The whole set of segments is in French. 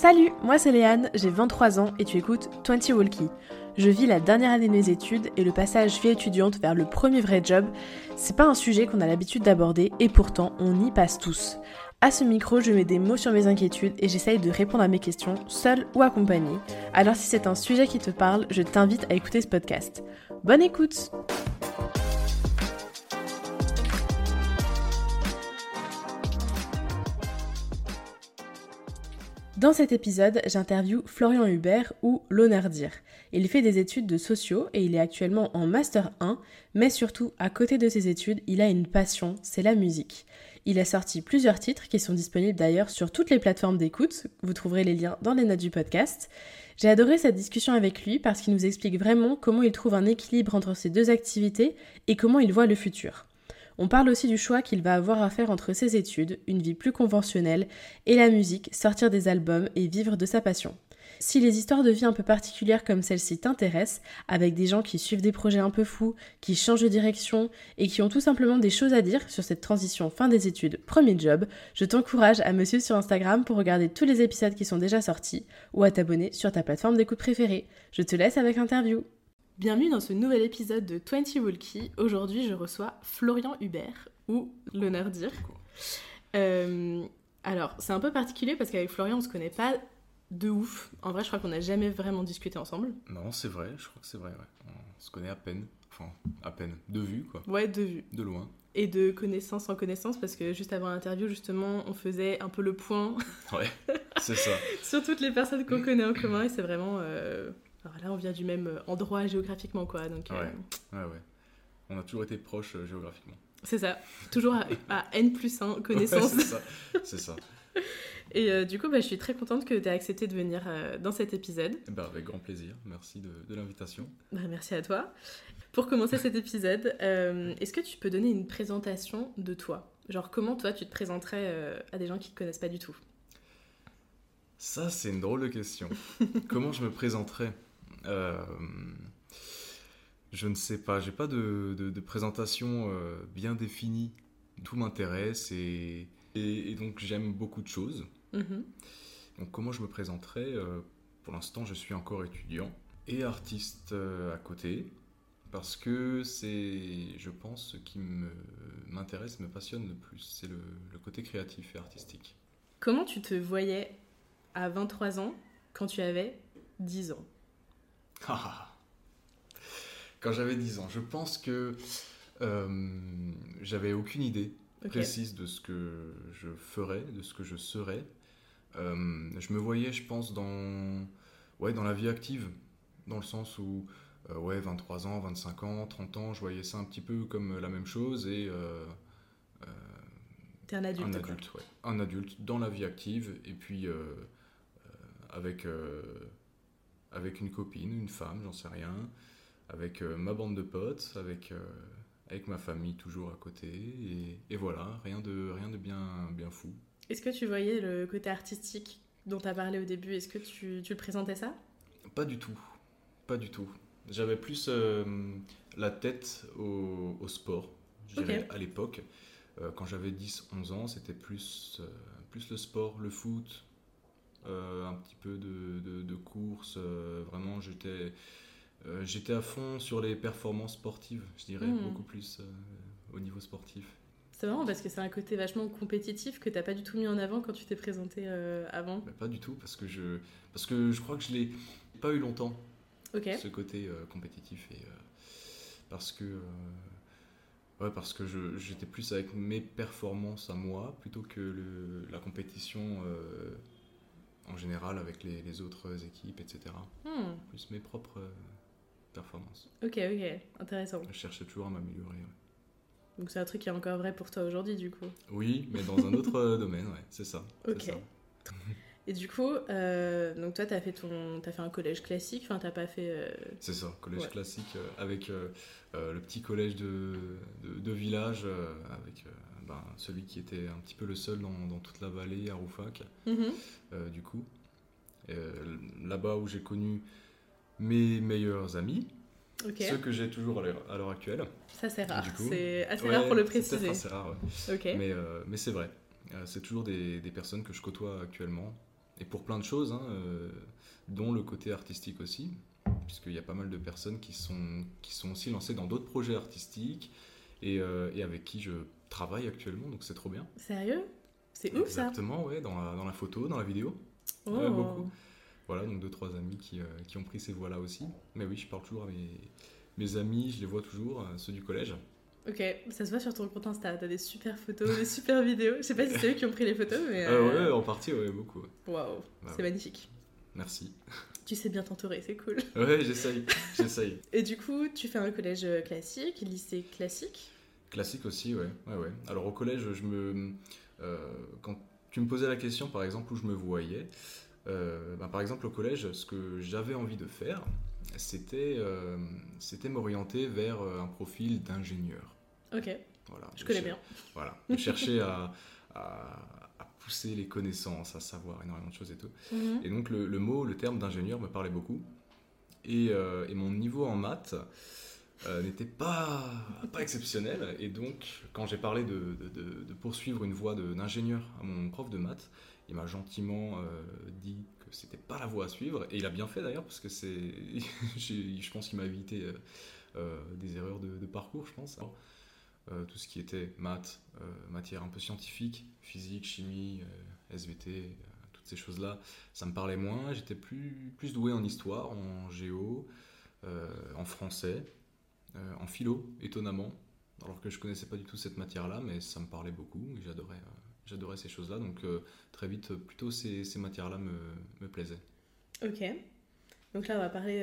Salut, moi c'est Léane, j'ai 23 ans et tu écoutes 20 Walkie. Je vis la dernière année de mes études et le passage vie étudiante vers le premier vrai job, c'est pas un sujet qu'on a l'habitude d'aborder et pourtant on y passe tous. À ce micro, je mets des mots sur mes inquiétudes et j'essaye de répondre à mes questions, seule ou accompagnée. Alors si c'est un sujet qui te parle, je t'invite à écouter ce podcast. Bonne écoute! Dans cet épisode, j'interviewe Florian Hubert ou l'honneur dire. Il fait des études de sociaux et il est actuellement en master 1, mais surtout à côté de ses études, il a une passion, c'est la musique. Il a sorti plusieurs titres qui sont disponibles d'ailleurs sur toutes les plateformes d'écoute, vous trouverez les liens dans les notes du podcast. J'ai adoré cette discussion avec lui parce qu'il nous explique vraiment comment il trouve un équilibre entre ces deux activités et comment il voit le futur. On parle aussi du choix qu'il va avoir à faire entre ses études, une vie plus conventionnelle, et la musique, sortir des albums et vivre de sa passion. Si les histoires de vie un peu particulières comme celle-ci t'intéressent, avec des gens qui suivent des projets un peu fous, qui changent de direction et qui ont tout simplement des choses à dire sur cette transition fin des études, premier job, je t'encourage à me suivre sur Instagram pour regarder tous les épisodes qui sont déjà sortis ou à t'abonner sur ta plateforme d'écoute préférée. Je te laisse avec l'interview. Bienvenue dans ce nouvel épisode de 20 Walkie. Aujourd'hui, je reçois Florian Hubert, ou l'honneur dire. Euh, alors, c'est un peu particulier parce qu'avec Florian, on se connaît pas de ouf. En vrai, je crois qu'on n'a jamais vraiment discuté ensemble. Non, c'est vrai, je crois que c'est vrai, ouais. On se connaît à peine. Enfin, à peine. De vue, quoi. Ouais, de vue. De loin. Et de connaissance en connaissance, parce que juste avant l'interview, justement, on faisait un peu le point. Ouais, c'est ça. sur toutes les personnes qu'on connaît en commun, et c'est vraiment. Euh, alors là, on vient du même euh, endroit géographiquement, quoi. Donc, Ouais, euh, ouais, ouais. On a toujours été proches euh, géographiquement. c'est ça. Toujours à, à N plus 1 connaissance. Ouais, c'est ça. Et euh, du coup, bah, je suis très contente que tu aies accepté de venir dans cet épisode. Eh ben, avec grand plaisir. Merci de, de l'invitation. Bah, merci à toi. Pour commencer cet épisode, est-ce que tu peux donner une présentation de toi? Genre, comment toi, tu te présenterais à des gens qui te connaissent pas du tout? Ça, c'est une drôle de question. Comment je me présenterais? Je ne sais pas. J'ai pas de, de- de présentation euh, bien définie. Tout m'intéresse et, et- et donc j'aime beaucoup de choses. Mhm. Donc comment je me présenterai Euh, Pour l'instant, je suis encore étudiant et artiste euh, à côté parce que c'est, je pense, ce qui me- m'intéresse, me passionne le plus. C'est le, le côté créatif et artistique. Comment tu te voyais à 23 ans quand tu avais 10 ans? Quand j'avais 10 ans, je pense que euh, j'avais aucune idée précise de ce que je ferais, de ce que je serais. Euh, je me voyais, je pense, dans, ouais, dans la vie active, dans le sens où, euh, ouais, 23 ans, 25 ans, 30 ans, je voyais ça un petit peu comme la même chose et euh, T'es un adulte, un quoi. adulte, ouais. Un adulte dans la vie active et puis avec, avec une copine, une femme, j'en sais rien, avec euh, ma bande de potes, avec, euh, avec ma famille toujours à côté et, et voilà, rien de, rien de bien, bien fou. Est-ce que tu voyais le côté artistique dont tu as parlé au début? Est-ce que tu, tu le présentais ça? Pas du tout, pas du tout. J'avais plus euh, la tête au, au sport, je dirais, à l'époque. Quand j'avais 10-11 ans, c'était plus, plus le sport, le foot, un petit peu de, de, de course. euh, vraiment, j'étais euh, j'étais à fond sur les performances sportives, je dirais, Mhm. beaucoup plus euh, au niveau sportif. C'est marrant parce que c'est un côté vachement compétitif que t'as pas du tout mis en avant quand tu t'es présenté euh, avant. Mais pas du tout, parce que je, parce que je crois que je l'ai pas eu longtemps. Ok. ce côté euh, compétitif et euh, parce que euh, ouais parce que j'étais plus avec mes performances à moi plutôt que le- la compétition euh, en général avec les, les autres équipes etc Hmm, plus mes propres euh, performances Ok, ok, intéressant. je cherchais toujours à m'améliorer ouais. Donc c'est un truc qui est encore vrai pour toi aujourd'hui du coup. oui mais dans un autre euh, domaine ouais c'est ça Ok. ça. Et du coup, euh, donc toi t'as fait ton, t'as fait un collège classique, enfin t'as pas fait. euh, C'est ça, collège Ouais. classique euh, avec le petit collège de, de, de village, avec ben, celui qui était un petit peu le seul dans, dans toute la vallée à Roufac, mhm. euh, du coup. Euh, Là-bas où j'ai connu mes meilleurs amis, ceux que j'ai toujours à l'heure actuelle. Ça c'est rare. C'est assez Ouais, rare pour le préciser. assez rare, ouais. Ok. Mais, euh, mais c'est vrai. C'est toujours des, des personnes que je côtoie actuellement. et pour plein de choses, hein, dont le côté artistique aussi, puisqu'il y a pas mal de personnes qui sont, qui sont aussi lancées dans d'autres projets artistiques et, et avec qui je travaille actuellement, donc c'est trop bien. Sérieux? C'est ouf ça Exactement, ouais, dans la, dans la photo, dans la vidéo. Oh. beaucoup. Voilà, donc deux, trois amis qui, qui ont pris ces voies-là aussi. Mais oui, je parle toujours à mes, mes amis, je les vois toujours, ceux du collège. Ok, ça se voit sur ton compte Insta, t'as des super photos, des super vidéos. Je sais pas si c'est eux qui ont pris les photos, mais. Euh... ouais, en partie, ouais, beaucoup. Waouh, Bah c'est magnifique. Merci. Tu sais bien t'entourer, c'est cool. Ouais, j'essaye, j'essaye. Et du coup, tu fais un collège euh, classique, lycée classique? Classique aussi, ouais. ouais, ouais. Alors au collège, je me. Euh, quand tu me posais la question, par exemple, où je me voyais, euh, bah, par exemple au collège, ce que j'avais envie de faire, c'était euh, c'était m'orienter vers euh, un profil d'ingénieur. Ok, Voilà. je connais bien. Voilà. Je cherchais à, à- à pousser les connaissances, à savoir énormément de choses et tout. Mhm. Et donc le, le mot, le terme d'ingénieur me parlait beaucoup. Et, et mon niveau en maths euh, n'était pas, pas exceptionnel. Et donc quand j'ai parlé de, de- poursuivre une voie d'ingénieur à mon prof de maths, il m'a gentiment euh, dit que c'était pas la voie à suivre. Et il a bien fait d'ailleurs, parce que c'est, je pense qu'il m'a évité euh, des erreurs de, parcours, je pense. Tout ce qui était maths, matière un peu scientifique, physique, chimie, SVT, toutes ces choses-là, ça me parlait moins. J'étais plus, plus doué en histoire, en géo, en français, euh, en philo, étonnamment. Alors que je connaissais pas du tout cette matière-là, mais ça me parlait beaucoup et j'adorais, euh, j'adorais ces choses-là. Donc euh, très vite, plutôt ces, ces matières-là me, me plaisaient. Ok. Donc là, on va parler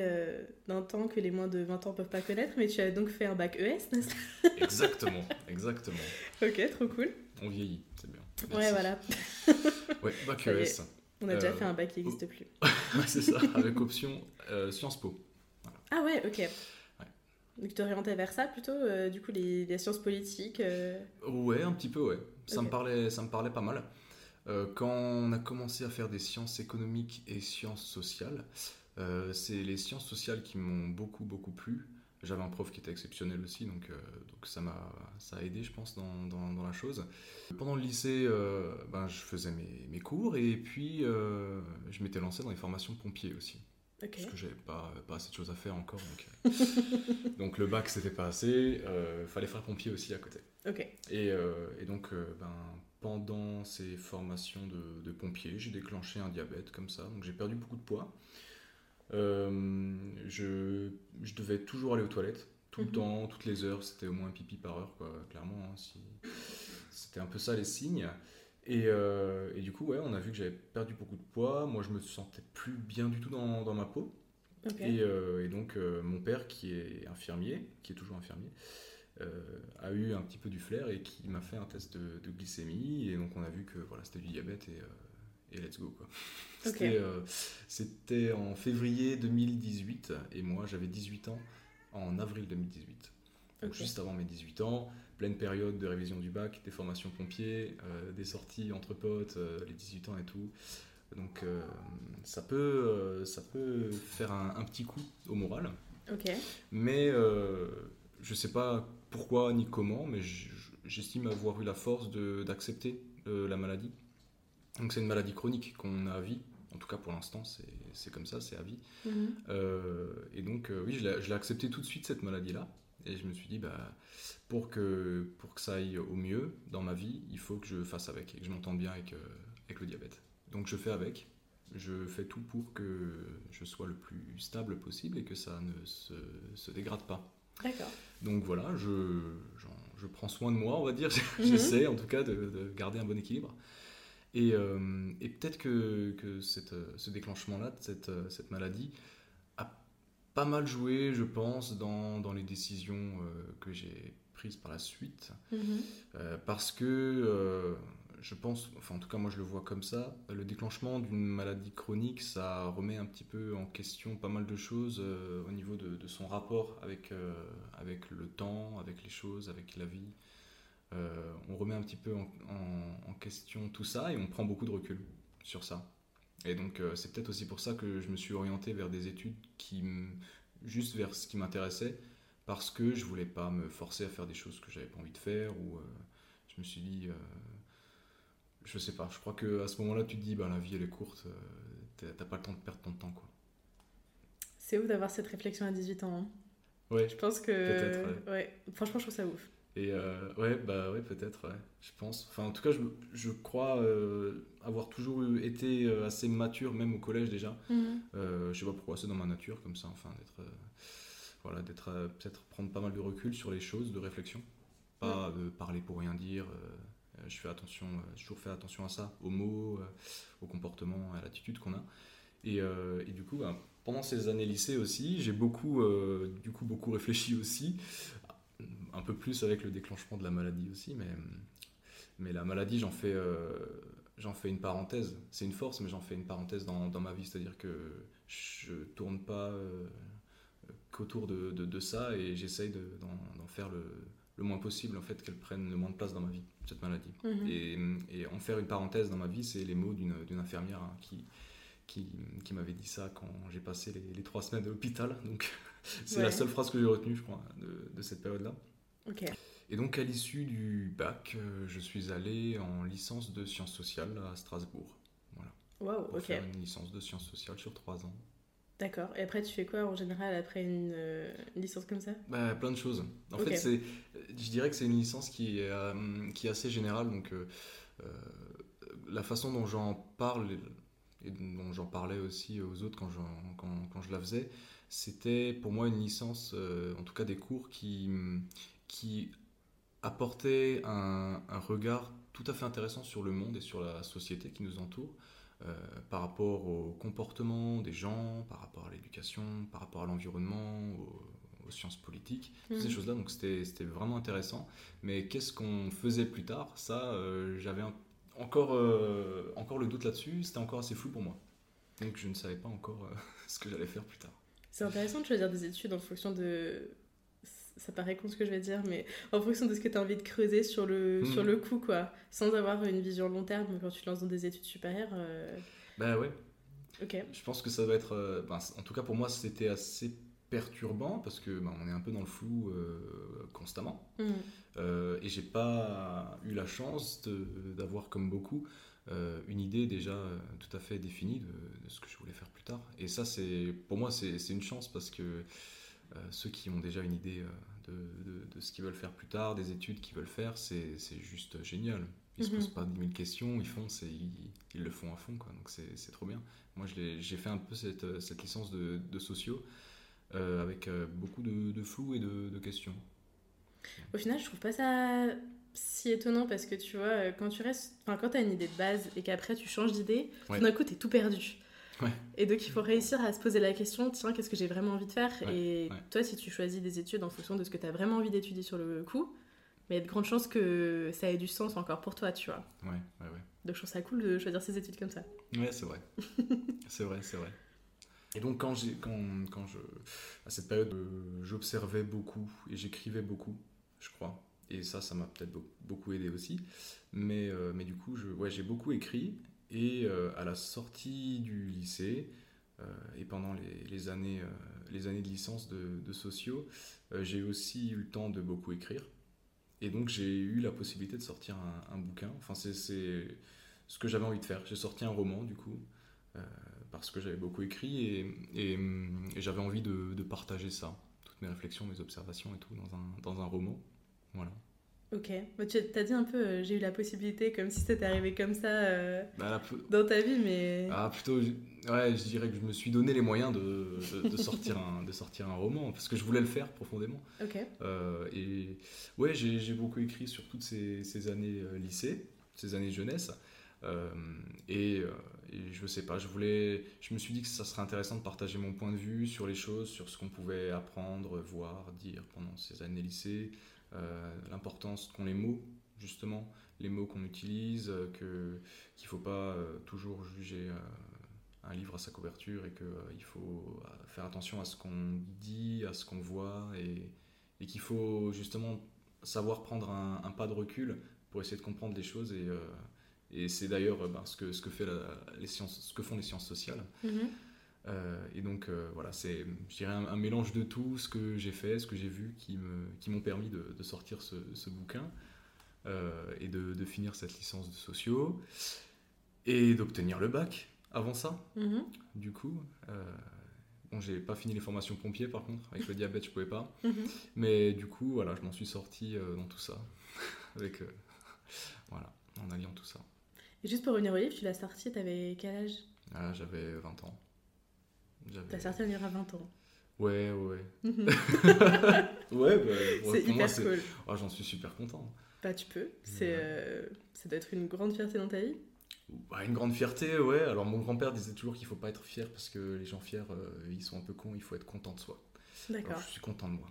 d'un temps que les moins de 20 ans peuvent pas connaître, mais tu as donc fait un bac ES, n'est-ce Exactement, exactement. pas Ok, trop cool. On vieillit, c'est bien. Ouais, voilà. Ouais, bac est. ES. On a déjà fait un bac qui n'existe plus. Ouais, c'est ça, avec option Sciences Po. Ah ouais, ok. Donc tu t'orientais vers ça plutôt, euh, du coup, les, les sciences politiques. euh, Ouais, un petit peu, ouais. Ça, me, parlait, ça me parlait pas mal. Euh, quand on a commencé à faire des sciences économiques et sciences sociales, euh, c'est les sciences sociales qui m'ont beaucoup, beaucoup plu. J'avais un prof qui était exceptionnel aussi, donc, donc ça m'a ça a aidé, je pense, dans, dans- dans la chose. Pendant le lycée, ben, je faisais mes, mes cours et puis je m'étais lancé dans les formations pompiers aussi. Parce que j'avais pas, pas assez de choses à faire encore. Donc, euh, donc le bac, c'était pas assez. Il fallait faire pompier aussi à côté. Et, euh, et donc, euh, ben, pendant ces formations de, de pompier, j'ai déclenché un diabète comme ça. Donc j'ai perdu beaucoup de poids. Euh, je, je devais toujours aller aux toilettes, tout le Mhm. temps, toutes les heures. C'était au moins un pipi par heure, quoi, clairement. hein, si... C'était un peu ça les signes. Et, euh, et du coup, ouais, on a vu que j'avais perdu beaucoup de poids. Moi, je me sentais plus bien du tout dans, dans ma peau. Et, euh, et donc, euh, mon père, qui est infirmier, qui est toujours infirmier, a eu un petit peu du flair et qui m'a fait un test de, de glycémie. Et donc, on a vu que voilà, c'était du diabète et, et let's go. Quoi. C'était, en février 2018 et moi, j'avais 18 ans en avril 2018. Donc, juste avant mes 18 ans, pleine période de révision du bac, des formations pompiers, euh, des sorties entre potes, euh, les 18 ans et tout. Donc euh, ça, peut, ça peut faire un, un petit coup au moral. Ok. Mais je sais pas pourquoi ni comment, mais j'estime avoir eu la force d'accepter la maladie. Donc c'est une maladie chronique qu'on a à vie. En tout cas pour l'instant, c'est comme ça, c'est à vie. Mhm. Et donc, oui, je l'ai je l'ai accepté tout de suite, cette maladie-là. Et je me suis dit, bah, pour, que, pour que ça aille au mieux dans ma vie, il faut que je fasse avec et que je m'entende bien avec, euh, avec le diabète. Donc, je fais avec. Je fais tout pour que je sois le plus stable possible et que ça ne se, se dégrade pas. D'accord. Donc voilà, je, je prends soin de moi, on va dire. Mhm. J'essaie en tout cas de, de garder un bon équilibre. Et, euh, et peut-être que, que cette, euh, ce déclenchement-là, cette, cette maladie, pas mal joué, je pense, dans, dans les décisions euh, que j'ai prises par la suite. Mhm. Euh, parce que euh, je pense, enfin en tout cas moi je le vois comme ça, le déclenchement d'une maladie chronique, ça remet un petit peu en question pas mal de choses au niveau de, de son rapport avec, avec le temps, avec les choses, avec la vie. On remet un petit peu en, en- en question tout ça et on prend beaucoup de recul sur ça. Et donc euh, c'est peut-être aussi pour ça que je me suis orienté vers des études qui juste vers ce qui m'intéressait parce que je voulais pas me forcer à faire des choses que j'avais pas envie de faire ou euh, je me suis dit euh, je sais pas, je crois qu'à ce moment-là, tu te dis, bah, la vie, elle est courte, t'as pas le temps de perdre ton temps, quoi. C'est ouf d'avoir cette réflexion à 18 ans. Hein. Ouais. Je pense que. Peut-être, ouais. Franchement, je trouve ça ouf. Et euh, ouais, bah ouais, peut-être, ouais, je pense. Enfin, en tout cas, je, je crois euh, avoir toujours été euh, assez mature, même au collège déjà. Mhm. Euh, je sais pas pourquoi, c'est dans ma nature, comme ça, enfin, d'être. euh, voilà, d'être. peut-être prendre pas mal de recul sur les choses, de réflexion. Pas parler pour rien dire. je fais attention, j'ai toujours fait attention à ça, aux mots, au comportement, à l'attitude qu'on a. Et, et du coup, ben, pendant ces années lycée aussi, j'ai beaucoup, euh, du coup, beaucoup réfléchi aussi un peu plus avec le déclenchement de la maladie aussi, mais, mais la maladie, j'en fais, euh, j'en fais une parenthèse. C'est une force, mais j'en fais une parenthèse dans, dans ma vie, c'est-à-dire que je tourne pas euh, qu'autour de, de, de ça et j'essaye de- d'en faire le, le moins possible, en fait, qu'elle prenne le moins de place dans ma vie, cette maladie. Mhm. Et, et en faire une parenthèse dans ma vie, c'est les mots d'une d'une infirmière hein, qui, qui, qui m'avait dit ça quand j'ai passé les, les trois semaines à l'hôpital. Donc, c'est Ouais. la seule phrase que j'ai retenue, je crois, de, de cette période-là. Et donc, à l'issue du bac, euh, je suis allé en licence de sciences sociales à Strasbourg. Voilà. Waouh, Pour ok. faire une licence de sciences sociales sur trois ans. D'accord. Et après, tu fais quoi en général après une, euh, une licence comme ça? Bah, plein de choses. En fait, c'est, je dirais que c'est une licence qui est, euh, qui est assez générale. Donc, euh, la façon dont j'en parle et dont j'en parlais aussi aux autres quand, j'en- quand, quand je la faisais, c'était pour moi une licence, en tout cas des cours qui, qui apportaient un, un regard tout à fait intéressant sur le monde et sur la société qui nous entoure. euh, par rapport au comportement des gens, par rapport à l'éducation, par rapport à l'environnement, aux, aux sciences politiques, toutes ces Mhm. choses-là. Donc c'était c'était vraiment intéressant. Mais qu'est-ce qu'on faisait plus tard? Ça, euh, j'avais encore, euh, encore le doute là-dessus. C'était encore assez flou pour moi. Donc je ne savais pas encore ce que j'allais faire plus tard. C'est intéressant de choisir des études en fonction de. Ça paraît con ce que je vais dire, mais en fonction de ce que tu as envie de creuser sur le, Mhm. sur le coup, quoi. Sans avoir une vision long terme quand tu te lances dans des études supérieures. euh, Bah ouais, Ok. je pense que ça va être... euh, ben, en tout cas pour moi c'était assez perturbant parce que ben, on est un peu dans le flou euh, constamment. Euh, et j'ai pas eu la chance d'avoir, comme beaucoup, euh, une idée déjà euh, tout à fait définie de, de ce que je voulais faire plus tard. Et ça, c'est pour moi, c'est c'est une chance parce que ceux qui ont déjà une idée euh, de, de- de ce qu'ils veulent faire plus tard, des études qu'ils veulent faire, c'est juste génial. Ils se Mhm. posent pas 10 000 questions, ils font, ils, ils le font à fond, quoi. Donc c'est trop bien. Moi, j'ai fait un peu cette, cette licence de, de sociaux euh, avec euh, beaucoup de, flou et de, questions. Au final, je trouve pas ça si étonnant parce que tu vois, euh, quand tu restes. Enfin, quand t'as une idée de base et qu'après tu changes d'idée, Ouais. tout d'un coup t'es tout perdu. Ouais. Et donc il faut réussir à se poser la question tiens, qu'est-ce que j'ai vraiment envie de faire Ouais, Et ouais. toi, si tu choisis des études en fonction de ce que t'as vraiment envie d'étudier sur le coup, mais il y a de grandes chances que ça ait du sens encore pour toi, tu vois. Ouais, ouais, ouais. Donc je trouve ça cool de choisir ces études comme ça. Ouais, c'est vrai. c'est vrai, c'est vrai. Et donc, quand, j'ai, quand, quand je. À cette période, euh, j'observais beaucoup et j'écrivais beaucoup, je crois. Et ça, ça m'a peut-être beau- beaucoup aidé aussi. Mais, euh, mais du coup, je, ouais, j'ai beaucoup écrit. Et euh, à la sortie du lycée, euh, et pendant les, années, euh, les années de licence de, de sociaux, j'ai aussi eu le temps de beaucoup écrire. Et donc, j'ai eu la possibilité de sortir un, bouquin. Enfin, c'est, ce que j'avais envie de faire. J'ai sorti un roman, du coup, parce que j'avais beaucoup écrit et j'avais envie de, de partager ça, toutes mes réflexions, mes observations et tout, dans un, dans un roman. Voilà. Ok. Bah, tu as dit un peu, euh, j'ai eu la possibilité, comme si c'était arrivé comme ça euh, Bah, dans ta vie, mais. Ah, plutôt, je- ouais, je dirais que je me suis donné les moyens de, de, de sortir, un, de sortir un roman, parce que je voulais le faire profondément. Ok. Euh, et ouais, j'ai beaucoup écrit sur toutes ces, ces années lycée, ces années jeunesse. Et, et je sais pas, je voulais, je me suis dit que ça serait intéressant de partager mon point de vue sur les choses, sur ce qu'on pouvait apprendre, voir, dire pendant ces années lycée, l'importance qu'ont les mots, justement, les mots qu'on utilise, euh, que qu'il faut pas euh, toujours juger euh, un livre à sa couverture et qu'il faut euh, faire attention à ce qu'on dit, à ce qu'on voit et, qu'il faut justement savoir prendre un, pas de recul pour essayer de comprendre les choses et, euh, c'est d'ailleurs euh, ben, ce, que, ce, que font les sciences sociales. Mhm. Euh, et donc euh, voilà, c'est je dirais un, un mélange de tout ce que j'ai fait, ce que j'ai vu qui m'ont permis de, de sortir ce, ce bouquin. et de, de, finir cette licence de sociaux et d'obtenir le bac avant ça. Mhm. Du coup, bon, j'ai pas fini les formations pompiers par contre, avec le diabète je pouvais pas. Mhm. Mais du coup, voilà, je m'en suis sorti dans tout ça. avec, voilà, en alliant tout ça. Et juste pour revenir au livre, tu l'as sorti, t'avais quel âge? Ah, J'avais 20 ans. T'as sorti un livre à 20 ans Ouais, ouais. Ouais, bah, c'est hyper cool. Oh, J'en suis super content. Bah, tu peux. C'est, euh, ça doit être une grande fierté dans ta vie bah, Une grande fierté, ouais. Alors, mon grand-père disait toujours qu'il faut pas être fier parce que les gens fiers, euh, ils sont un peu cons, il faut être content de soi. D'accord. je suis content de moi.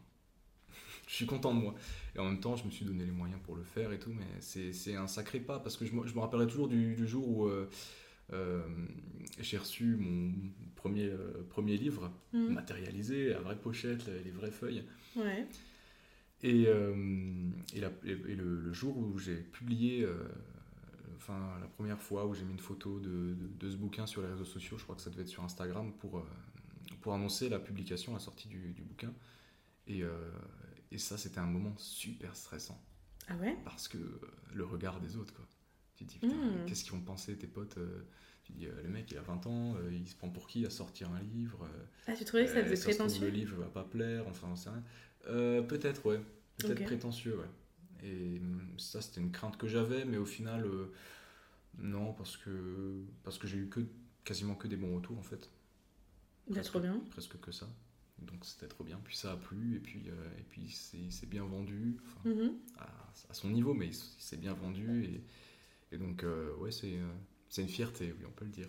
je suis content de moi. Et en même temps, je me suis donné les moyens pour le faire et tout, mais c'est un sacré pas parce que je me, je me rappellerai toujours du, du jour où. Euh, j'ai reçu mon premier, euh, premier livre Mhm. matérialisé, à vraie pochette, les vraies feuilles. Ouais. Et, euh, et, la- et- et le, le jour où j'ai publié, euh, enfin la première fois où j'ai mis une photo de, de- de ce bouquin sur les réseaux sociaux, je crois que ça devait être sur Instagram, pour, euh, pour annoncer la publication, la sortie du, du bouquin. Et, euh, ça, c'était un moment super stressant, Ah ouais? Parce que euh, le regard des autres, quoi. Tu te dis, putain, Mhm. qu'est-ce qu'ils vont penser, tes potes euh, Tu te dis, euh, le mec, il a 20 ans, euh, il se prend pour qui à sortir un livre Ah, tu trouvais que ça faisait trouve, prétentieux le livre va pas plaire, enfin, on sait rien. Peut-être, ouais. Peut-être prétentieux, ouais. Et hum, ça, c'était une crainte que j'avais, mais au final, non, parce que, parce que j'ai eu que, quasiment que des bons retours, en fait. Bah, Presque- trop bien. Presque que ça. Donc c'était trop bien. Puis ça a plu, et puis, euh, et puis c'est c'est bien vendu, enfin, Mhm. à, à son niveau, mais il s'est bien vendu. Et, et donc, euh, ouais, c'est euh, c'est une fierté, oui, on peut le dire.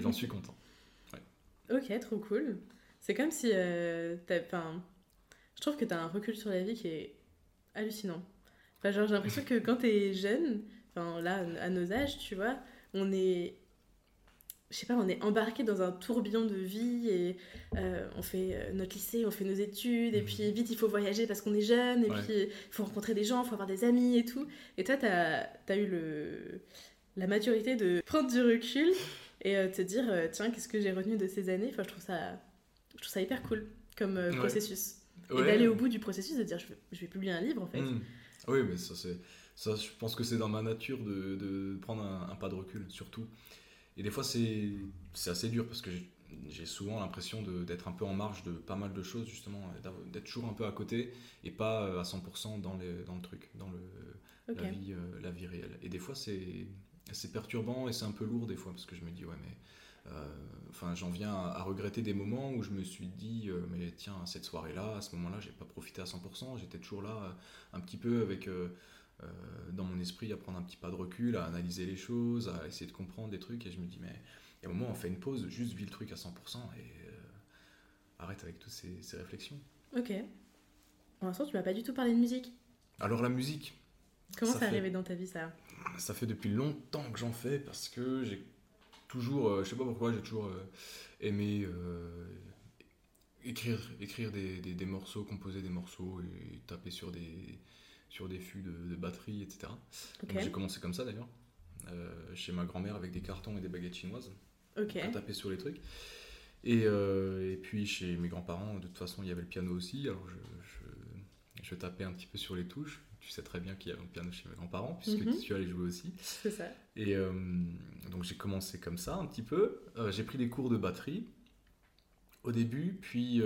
J'en suis content. Ok, trop cool. C'est comme si euh, t'as- je trouve que t'as un recul sur la vie qui est hallucinant. Enfin, genre, j'ai l'impression que quand t'es jeune, enfin là, à nos âges, tu vois, on est... Je sais pas, on est embarqué dans un tourbillon de vie et euh, on fait euh, notre lycée, on fait nos études, et Mhm. puis vite il faut voyager parce qu'on est jeune, et Ouais. puis il faut rencontrer des gens, il faut avoir des amis et tout. Et toi, t'as as eu le, la maturité de prendre du recul et euh, te dire, euh, tiens, qu'est-ce que j'ai retenu de ces années? Enfin, je trouve ça, je trouve ça hyper cool comme euh, Ouais. processus. Et Ouais. d'aller au bout du processus, de dire, je vais, je vais publier un livre en fait. Mm. Oui, mais ça, c'est, ça, je pense que c'est dans ma nature de, de prendre un, un pas de recul, surtout. Et des fois, c'est, assez dur parce que j'ai, souvent l'impression de, d'être un peu en marge de pas mal de choses, justement, d'être toujours un peu à côté et pas euh, à 100% dans, les, dans le truc, dans le, la, vie, euh, la vie réelle. Et des fois, c'est, perturbant et c'est un peu lourd, des fois, parce que je me dis, ouais, mais. euh, Enfin, j'en viens à, à regretter des moments où je me suis dit, euh, mais tiens, cette soirée-là, à ce moment-là, j'ai pas profité à 100%. J'étais toujours là, euh, un petit peu avec, dans mon esprit, à prendre un petit pas de recul, à analyser les choses, à essayer de comprendre des trucs. Et je me dis, mais il y a un moment, on fait une pause, juste vis le truc à 100% et euh, arrête avec toutes ces, ces réflexions. Ok. Pour l'instant, tu m'as pas du tout parlé de musique. Alors, la musique, Comment Ça ça, fait- arrivé dans ta vie ça? Ça fait depuis longtemps que j'en fais parce que j'ai toujours, euh, je sais pas pourquoi, j'ai toujours euh, aimé euh, écrire, écrire des, des- des morceaux, composer des morceaux et taper sur des, sur des fûts de, de batterie, etc. J'ai commencé comme ça d'ailleurs, euh, chez ma grand-mère avec des cartons et des baguettes chinoises Ok. pour taper sur les trucs. Et, euh, et puis chez mes grands-parents, de toute façon, il y avait le piano aussi, alors je, je, je tapais un petit peu sur les touches. Tu sais très bien qu'il y avait un piano chez mes grands-parents, puisque Mhm. tu allais jouer aussi. C'est ça. Et euh, donc j'ai commencé comme ça un petit peu. J'ai pris des cours de batterie au début, puis,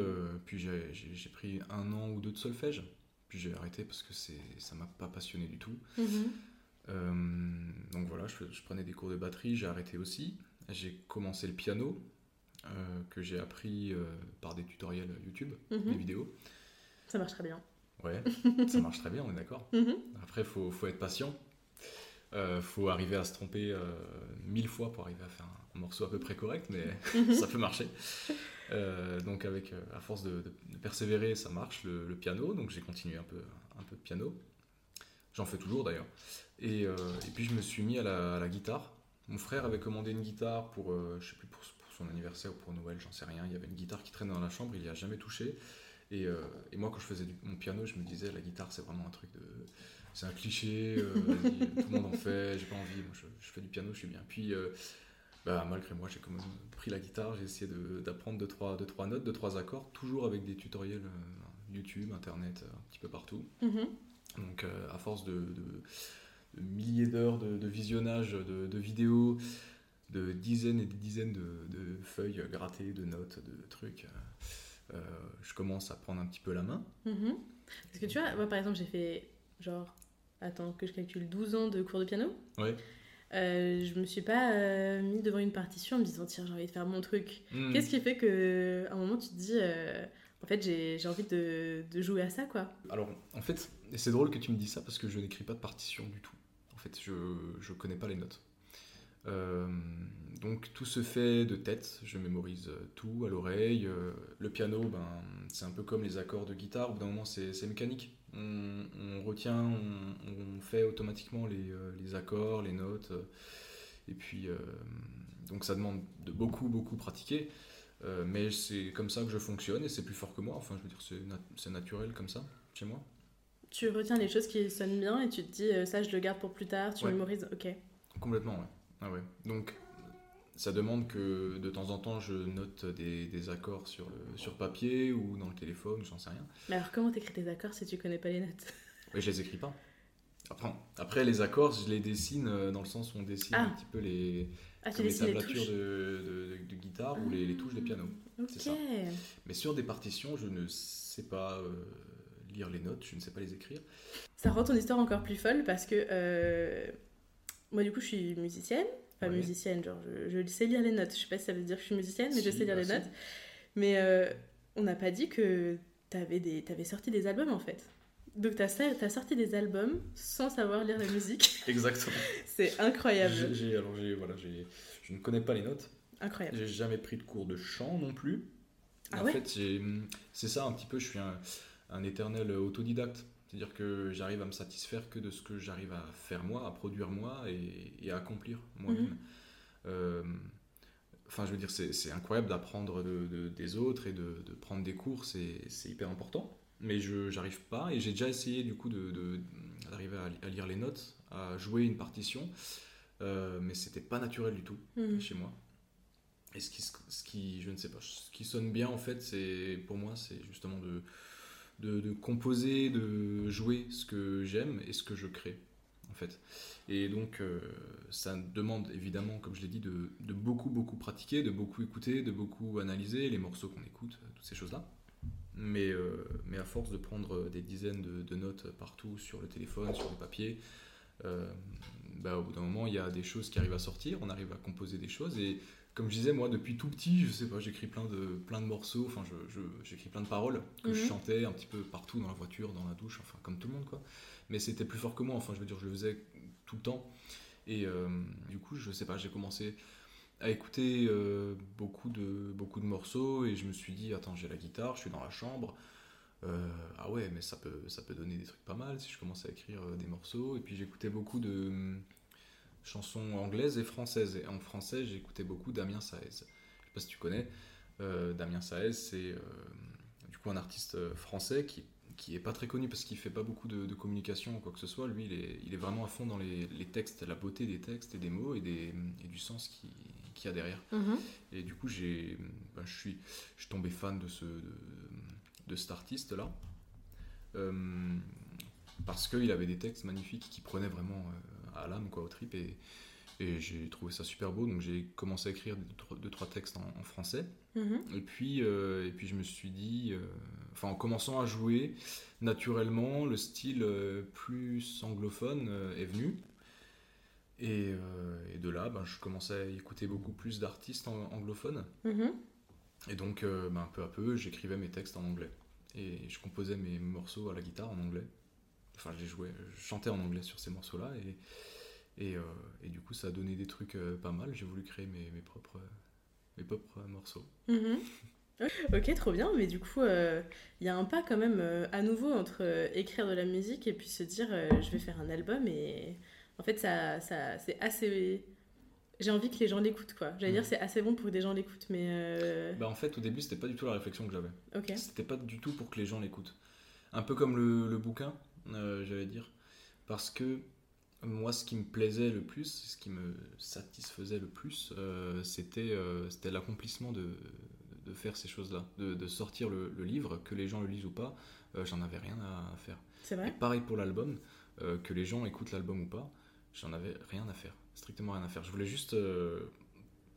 puis j'ai pris un an ou deux de solfège. Puis j'ai arrêté parce que ça m'a pas passionné du tout. Mhm. Euh, donc voilà, je, je prenais des cours de batterie, j'ai arrêté aussi. J'ai commencé le piano, euh, que j'ai appris euh, par des tutoriels YouTube, Mhm. des vidéos. Ça marche très bien. Ouais, ça marche très bien, on est d'accord. Mhm. Après, il faut, faut être patient. Euh, faut arriver à se tromper euh, mille fois pour arriver à faire un morceau à peu près correct, mais ça peut marcher. Euh, donc, avec, euh, à force de, persévérer, ça marche le, piano. Donc, j'ai continué un peu, un peu de piano. J'en fais toujours d'ailleurs. Et, euh, puis, je me suis mis à la, guitare. Mon frère avait commandé une guitare pour, euh, je sais plus, pour, son anniversaire ou pour Noël, j'en sais rien. Il y avait une guitare qui traînait dans la chambre, il n'y a jamais touché. Et, moi, quand je faisais mon piano, je me disais, la guitare, c'est vraiment un truc de. C'est un cliché, tout le monde en fait, j'ai pas envie, moi je, je fais du piano, je suis bien. Puis, bah, malgré moi, j'ai quand même pris la guitare, j'ai essayé de- d'apprendre deux trois, deux, trois notes, deux, trois accords, toujours avec des tutoriels euh, YouTube, Internet, un petit peu partout. Mhm. Donc, euh, à force de, de, milliers d'heures de, visionnage de, vidéos, de dizaines et des dizaines de, feuilles grattées, de notes, de trucs. Euh, je commence à prendre un petit peu la main. Mm-hmm. Parce que tu vois, moi par exemple, j'ai fait genre, attends, que je calcule 12 ans de cours de piano. Ouais. Euh, je me suis pas euh, mis devant une partition en me disant tiens j'ai envie de faire mon truc. Hmm. Qu'est-ce qui fait que à un moment tu te dis euh, en fait j'ai envie de, de, jouer à ça quoi? Alors en fait c'est drôle que tu me dis ça parce que je n'écris pas de partition du tout. En fait je je connais pas les notes. donc tout se fait de tête, je mémorise tout à l'oreille. le piano, ben, c'est un peu comme les accords de guitare, au bout d'un moment c'est mécanique on, retient, on, fait automatiquement les, euh, les, accords, les notes. Euh, et puis, euh, donc ça demande de beaucoup, beaucoup pratiquer. mais c'est comme ça que je fonctionne et c'est plus fort que moi. Enfin, je veux dire, c'est naturel comme ça, chez moi. Tu retiens les choses qui sonnent bien et tu te dis, ça, je le garde pour plus tard, tu mémorises, ok. Complètement, ouais. Ah ouais. Donc, ça demande que de temps en temps je note des, des accords sur, le, sur papier ou dans le téléphone, j'en sais rien. Mais alors comment t'écris tes accords si tu connais pas les notes? Mais je les écris pas. Après, après, les accords, je les dessine euh, dans le sens où on dessine ah. un petit peu les, ah, les tablatures de, de, guitare ou les, les, touches de piano. C'est ça. Mais sur des partitions, je ne sais pas euh, lire les notes, je ne sais pas les écrire. Ça rend ton histoire encore plus folle parce que euh, moi du coup je suis musicienne pas musicienne, genre je, sais lire les notes. Je sais pas si ça veut dire que je suis musicienne, mais je sais lire les notes. Mais euh, on n'a pas dit que t'avais des, avais sorti des albums en fait. Donc t'as as sorti des albums sans savoir lire la musique. Exactement. c'est incroyable. J'ai, alors voilà, je ne connais pas les notes. Incroyable. J'ai jamais pris de cours de chant non plus. Ah en ouais? fait, c'est ça un petit peu. Je suis un, un éternel autodidacte. C'est-à-dire que j'arrive à me satisfaire que de ce que j'arrive à faire moi, à produire moi et, à accomplir moi-même. Mhm. Euh, enfin, je veux dire, c'est incroyable d'apprendre de, des autres et de, prendre des cours, c'est hyper important. Mais je n'arrive pas et j'ai déjà essayé du coup d'arriver à, lire les notes, à jouer une partition, euh, mais c'était pas naturel du tout mhm. chez moi. Et ce qui, ce qui, je ne sais pas, ce qui sonne bien en fait, c'est pour moi, c'est justement de de, composer, de jouer ce que j'aime et ce que je crée, en fait. Et donc, euh, ça demande évidemment, comme je l'ai dit, de, beaucoup, beaucoup pratiquer, de beaucoup écouter, de beaucoup analyser les morceaux qu'on écoute, toutes ces choses-là. Mais, euh, mais à force de prendre des dizaines de, notes partout sur le téléphone, sur le papier, euh, bah, au bout d'un moment, il y a des choses qui arrivent à sortir, on arrive à composer des choses. Et comme je disais, moi, depuis tout petit, je sais pas, j'écris plein de, plein de morceaux, enfin, j'écris je, plein de paroles que je mhm. chantais un petit peu partout dans la voiture, dans la douche, enfin, comme tout le monde, quoi. Mais c'était plus fort que moi, enfin, je veux dire, je le faisais tout le temps. Et euh, du coup, je sais pas, j'ai commencé à écouter euh, beaucoup, de, beaucoup de morceaux et je me suis dit, attends, j'ai la guitare, je suis dans la chambre. Euh, ah ouais, mais ça peut, ça peut donner des trucs pas mal si je commence à écrire des morceaux. Et puis j'écoutais beaucoup de chansons anglaises et françaises. Et en français, j'écoutais beaucoup Damien Saez. Je sais pas si tu connais. Euh, Damien Saez, c'est euh, du coup un artiste euh, français qui, qui est pas très connu parce qu'il fait pas beaucoup de, communication ou quoi que ce soit. Lui, il est, il est vraiment à fond dans les, les, textes, la beauté des textes et des mots et, des, et du sens qu'il qui y a derrière. Mhm. Et du coup, j'ai, ben, je, suis, je suis tombé fan de, ce, de, de cet artiste-là. parce qu'il avait des textes magnifiques qui prenaient vraiment à l'âme, quoi, au trip. Et, et j'ai trouvé ça super beau, donc j'ai commencé à écrire deux, trois textes en, français. Mhm. Et, puis, euh, et puis je me suis dit, euh, enfin en commençant à jouer, naturellement, le style euh, plus anglophone est venu. Et, et, de là, ben, je commençais à écouter beaucoup plus d'artistes anglophones. Mhm. Et donc, ben, peu à peu, j'écrivais mes textes en anglais. Et je composais mes morceaux à la guitare en anglais. Enfin, j'ai joué, je chantais en anglais sur ces morceaux-là. Et, et, euh, et, du coup, ça a donné des trucs euh, pas mal. J'ai voulu créer mes, mes, propres, mes propres morceaux. Mhm. Ok, trop bien. Mais du coup, il euh, y a un pas quand même à nouveau entre écrire de la musique et puis se dire je vais faire un album. Et en fait, ça, ça, c'est assez. J'ai envie que les gens l'écoutent, quoi. J'allais dire, c'est assez bon pour que des gens l'écoutent, mais. Bah, en fait, au début, c'était pas du tout la réflexion que j'avais. Ok. C'était pas du tout pour que les gens l'écoutent. Un peu comme le, le bouquin, j'allais dire. Parce que moi, ce qui me plaisait le plus, ce qui me satisfaisait le plus, euh, c'était euh, l'accomplissement de, de, faire ces choses-là, de, de, sortir le, livre, que les gens le lisent ou pas, euh, j'en avais rien à faire. C'est vrai. Et pareil pour l'album, que les gens écoutent l'album ou pas, j'en avais rien à faire, strictement rien à faire. Je voulais juste euh,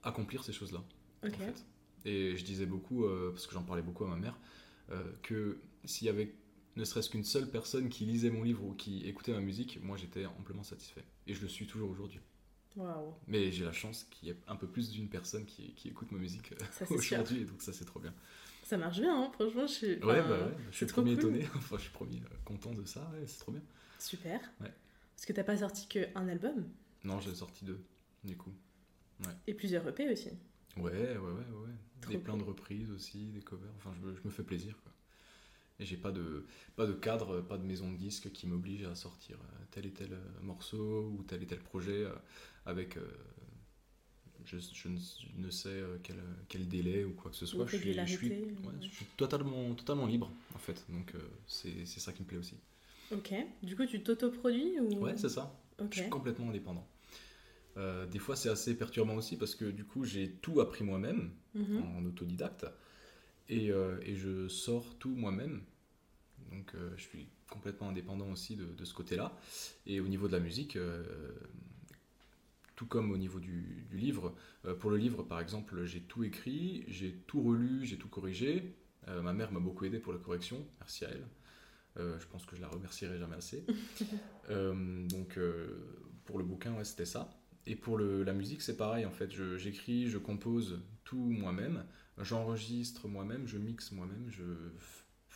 accomplir ces choses-là. Ok. en fait. Et je disais beaucoup, euh, parce que j'en parlais beaucoup à ma mère, euh, que s'il y avait ne serait-ce qu'une seule personne qui lisait mon livre ou qui écoutait ma musique, moi j'étais amplement satisfait. Et je le suis toujours aujourd'hui. Mais j'ai la chance qu'il y ait un peu plus d'une personne qui, qui écoute ma musique euh, aujourd'hui, et donc ça c'est trop bien. Ça marche bien, hein, franchement. Je suis... Ouais, enfin, bah ouais, je suis premier cool. étonné, enfin je suis premier euh, content de ça, ouais, c'est trop bien. Super. Ouais. Parce que t'as pas sorti qu'un album? Non, j'ai sorti deux, du coup. et plusieurs EP aussi. Ouais, ouais, ouais, ouais. Trop Des plein cool. de reprises aussi, des covers. Enfin, je me, je me fais plaisir, quoi. Et j'ai pas de, pas de cadre, pas de maison de disques qui m'oblige à sortir euh, tel et tel euh, morceau ou tel et tel projet euh, avec. je, je ne, je ne sais quel, quel délai ou quoi que ce soit. Je suis, je, suis, régularité, ouais, ouais. je suis totalement, totalement libre, en fait. Donc, euh, c'est ça qui me plaît aussi. Ok. Du coup, tu t'autoproduis ou... Ouais, c'est ça. Je suis complètement indépendant. Euh, des fois, c'est assez perturbant aussi parce que du coup, j'ai tout appris moi-même Mhm. en autodidacte et, euh, et je sors tout moi-même. Donc, euh, je suis complètement indépendant aussi de, de ce côté-là. Et au niveau de la musique, euh, tout comme au niveau du, du livre, euh, pour le livre, par exemple, j'ai tout écrit, j'ai tout relu, j'ai tout corrigé. Ma mère m'a beaucoup aidé pour la correction, merci à elle. Je pense que je la remercierai jamais assez. Donc, pour le bouquin, ouais, c'était ça. Et pour le- la musique, c'est pareil en fait. Je- J'écris, je compose tout moi-même, j'enregistre moi-même, je mixe moi-même, je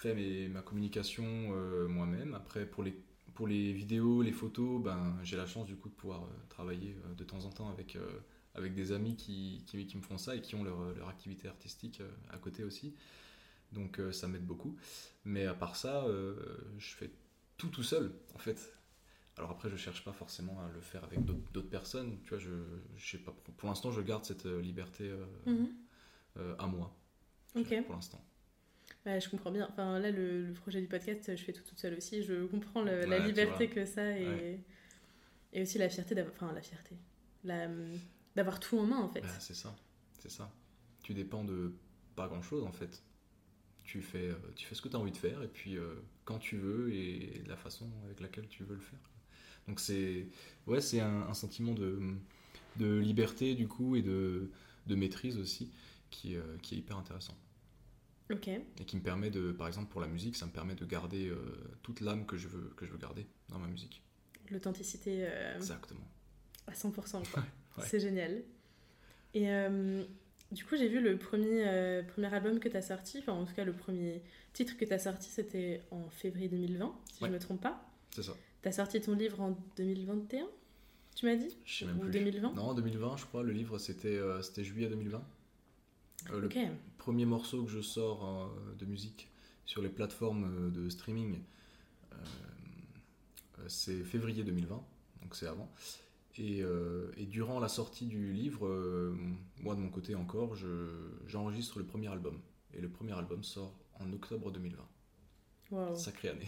f- fais mes- ma communication euh, moi-même. Après, pour les, pour les vidéos, les photos, ben, j'ai la chance du coup de pouvoir euh, travailler euh, de temps en temps avec, avec des amis qui, qui, qui me font ça et qui ont leur, leur activité artistique à côté aussi. Donc ça m'aide beaucoup. Mais à part ça, je fais tout tout seul en fait. Alors après, je cherche pas forcément à le faire avec d'autres personnes. Tu vois, je, je sais pas. Pour, pour l'instant, je garde cette liberté Mhm. à moi. Ok. Pour l'instant. Ouais, je comprends bien. Enfin, là, le, le projet du podcast, je fais tout toute seule aussi. Je comprends le- la Ouais, liberté que ça et, Ouais. et aussi la fierté d'avoir. Enfin, la fierté. La, d'avoir tout en main, en fait. Bah, c'est ça. C'est ça. Tu dépends de pas grand chose en fait. Tu fais, euh, tu fais ce que tu as envie de faire et puis euh, quand tu veux et de la façon avec laquelle tu veux le faire. Donc c'est ouais, c'est un, un sentiment de, de liberté du coup et de, de maîtrise aussi qui, euh, qui est hyper intéressant. Et qui me permet de, par exemple pour la musique, ça me permet de garder euh, toute l'âme que je veux que je veux garder dans ma musique. L'authenticité euh, Exactement. à 100%. Quoi. ouais. C'est génial. Et euh, du coup, j'ai vu le premier, premier album que tu as sorti, enfin en tout cas le premier titre que tu as sorti, c'était en février 2020, si Ouais. je me trompe pas. C'est ça. Tu as sorti ton livre en 2021, tu m'as dit? Je sais même Ou plus. 2020 Non, 2020, je crois. Le livre, c'était c'était juillet 2020. Euh, le Ok. Premier morceau que je sors euh, de musique sur les plateformes euh, de streaming, euh, c'est février 2020, donc c'est avant. Et, euh, et durant la sortie du livre, euh, moi de mon côté encore, je- j'enregistre le premier album. Et le premier album sort en octobre 2020. Waouh. Sacrée année.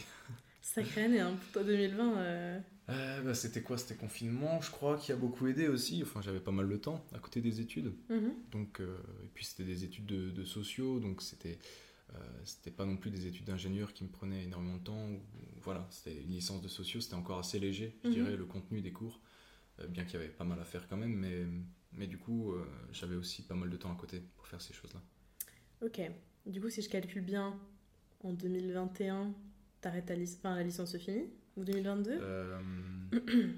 Sacrée année, hein, pour toi 2020. euh, Euh, bah, c'était quoi? C'était confinement, je crois, qui a beaucoup aidé aussi. Enfin, j'avais pas mal de temps à côté des études. mhm. Donc, euh, et puis c'était des études de, de sociaux, donc c'était euh, c'était pas non plus des études d'ingénieur qui me prenaient énormément de temps. ou- voilà, c'était une licence de sociaux, c'était encore assez léger, je Mhm. dirais, le contenu des cours, bien qu'il y avait pas mal à faire quand même, mais, mais du coup, j'avais aussi pas mal de temps à côté pour faire ces choses-là. Ok. Du coup, si je calcule bien, en 2021, t'arrêtes ta lic- enfin, la licence se finit? Ou 2022 Euh,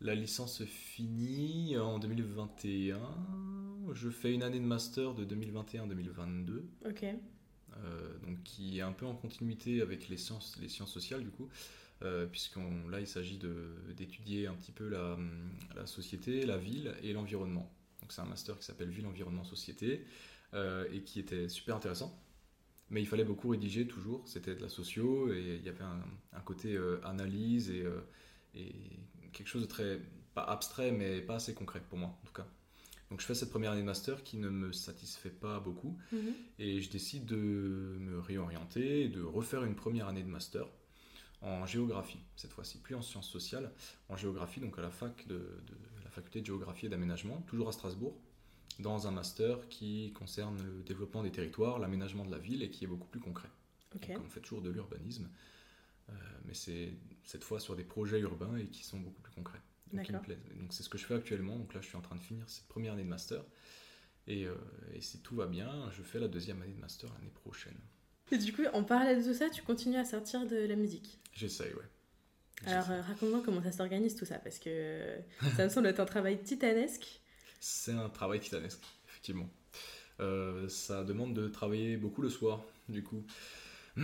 la licence finit en 2021. Je fais une année de master de 2021-2022. Ok. euh, donc qui est un peu en continuité avec les sciences, les sciences sociales du coup, euh, puisqu'on là il s'agit de- d'étudier un petit peu la, la société, la ville et l'environnement. Donc c'est un master qui s'appelle Ville, Environnement, Société euh, et qui était super intéressant. Mais il fallait beaucoup rédiger toujours, c'était de la socio et il y avait un, un côté euh, analyse et, euh, et quelque chose de très, pas abstrait mais pas assez concret pour moi en tout cas. Donc je fais cette première année de master qui ne me satisfait pas beaucoup Mhm. et je décide de me réorienter de refaire une première année de master en géographie, cette fois-ci, plus en sciences sociales, en géographie, donc à la fac de, de la faculté de géographie et d'aménagement, toujours à Strasbourg, dans un master qui concerne le développement des territoires, l'aménagement de la ville et qui est beaucoup plus concret. Donc on fait toujours de l'urbanisme, euh, mais c'est cette fois sur des projets urbains et qui sont beaucoup plus concrets. donc qui me plaisent. Donc c'est ce que je fais actuellement. Donc là, je suis en train de finir cette première année de master. Et, euh, et si tout va bien, je fais la deuxième année de master l'année prochaine. Et du coup, en parallèle de ça, tu continues à sortir de la musique J'essaye, ouais. Alors, euh, raconte-moi comment ça s'organise tout ça, parce que ça me semble être un travail titanesque. C'est un travail titanesque, effectivement. Euh, ça demande de travailler beaucoup le soir, du coup.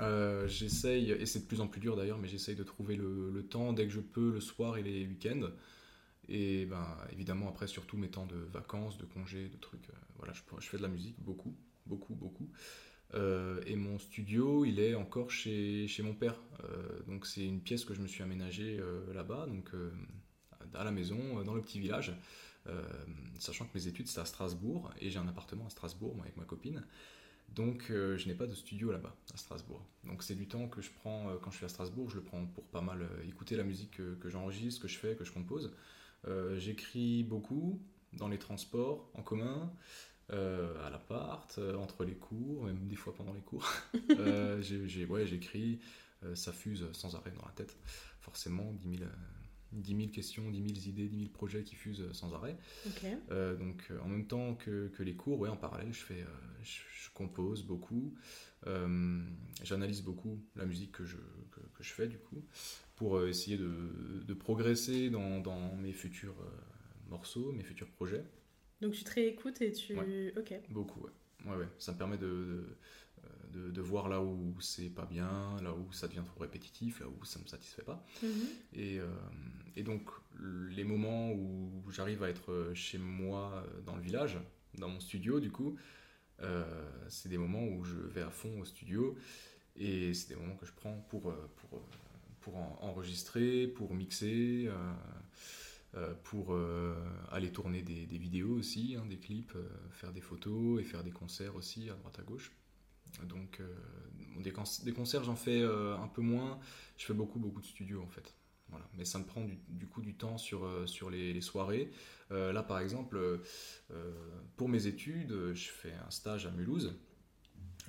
Euh, j'essaye, et c'est de plus en plus dur d'ailleurs, mais j'essaye de trouver le, temps dès que je peux, le soir et les week-ends. Et ben, évidemment, après, surtout mes temps de vacances, de congés, de trucs. voilà, je, fais de la musique beaucoup, beaucoup, beaucoup. Euh, et mon studio, il est encore chez, chez mon père. Euh, donc c'est une pièce que je me suis aménagée euh, là-bas, donc à la maison, dans le petit village. Sachant que mes études c'est à Strasbourg et j'ai un appartement à Strasbourg moi, avec ma copine. Donc je n'ai pas de studio là-bas à Strasbourg. Donc c'est du temps que je prends quand je suis à Strasbourg, je le prends pour pas mal écouter la musique que, j'enregistre, que je fais, que je compose. J'écris beaucoup dans les transports en commun. Euh, à l'appart, euh, entre les cours, même des fois pendant les cours. euh, j'écris, euh, ça fuse sans arrêt dans la tête. Forcément, 10 000, 10 000 questions, 10 000 idées, 10 000 projets qui fusent sans arrêt. donc en même temps que, que, les cours, ouais, en parallèle, je, fais, je, compose beaucoup. j'analyse beaucoup la musique que je, que, que, je fais, du coup, pour essayer de, de progresser dans, dans, mes futurs morceaux, mes futurs projets. Donc tu te réécoutes et tu. Ok. Beaucoup, ouais. Ouais, ouais. Ça me permet de, de, de, voir là où c'est pas bien, là où ça devient trop répétitif, là où ça me satisfait pas. Mhm. et, euh, et, donc, les moments où j'arrive à être chez moi dans le village, dans mon studio, du coup, euh, c'est des moments où je vais à fond au studio et c'est des moments que je prends pour, euh, pour, pour enregistrer, pour mixer. Euh, pour euh, aller tourner des, vidéos aussi, hein, des clips, euh, faire des photos et faire des concerts aussi à droite à gauche. Donc des, des, concerts j'en fais un peu moins, je fais beaucoup beaucoup de studios en fait. Voilà. Mais ça me prend du, coup du temps sur, sur les, soirées. là par exemple, pour mes études, je fais un stage à Mulhouse.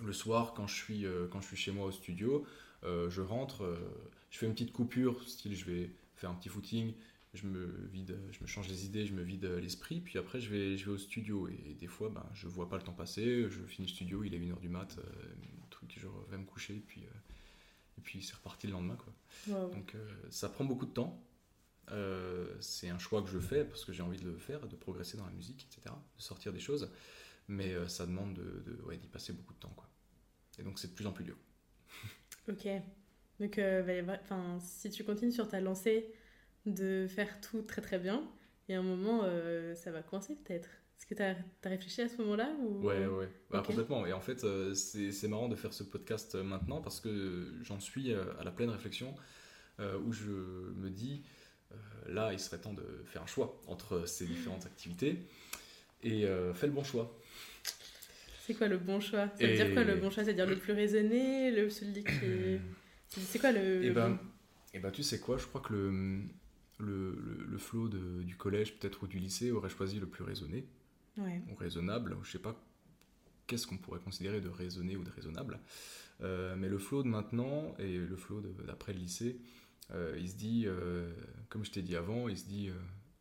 Le soir quand je suis, quand je suis chez moi au studio, je rentre, je fais une petite coupure, style je vais faire un petit footing, je me vide, je me change les idées, je me vide l'esprit, puis après je vais, je vais au studio et des fois ben, je vois pas le temps passer, je finis le studio, il est 1h du mat, euh, truc, je vais me coucher et puis, euh, et puis c'est reparti le lendemain. Quoi. Donc euh, ça prend beaucoup de temps, c'est un choix que je fais parce que j'ai envie de le faire, de progresser dans la musique, etc., de sortir des choses, mais ça demande de, de ouais, d'y passer beaucoup de temps. Quoi. Et donc c'est de plus en plus dur. ok, donc enfin si tu continues sur ta lancée, de faire tout très très bien. Et à un moment, euh, ça va coincer peut-être. Est-ce que tu as, réfléchi à ce moment-là ou... Ouais, ouais, bah, complètement. Et en fait, euh, c'est marrant de faire ce podcast maintenant parce que j'en suis euh, à la pleine réflexion où je me dis, là, il serait temps de faire un choix entre ces différentes activités et fais le bon choix. C'est quoi le bon choix? Ça veut dire quoi le bon choix? C'est-à-dire le plus raisonné, le celui qui... C'est quoi le... Et eh ben, et eh ben, tu sais quoi? Je crois que le le, le, flow du collège peut-être ou du lycée aurait choisi le plus raisonné ou raisonnable, je sais pas qu'est-ce qu'on pourrait considérer de raisonné ou de raisonnable, euh, mais le flow de maintenant et le flow d'après le lycée, euh, il se dit, euh, comme je t'ai dit avant, il se dit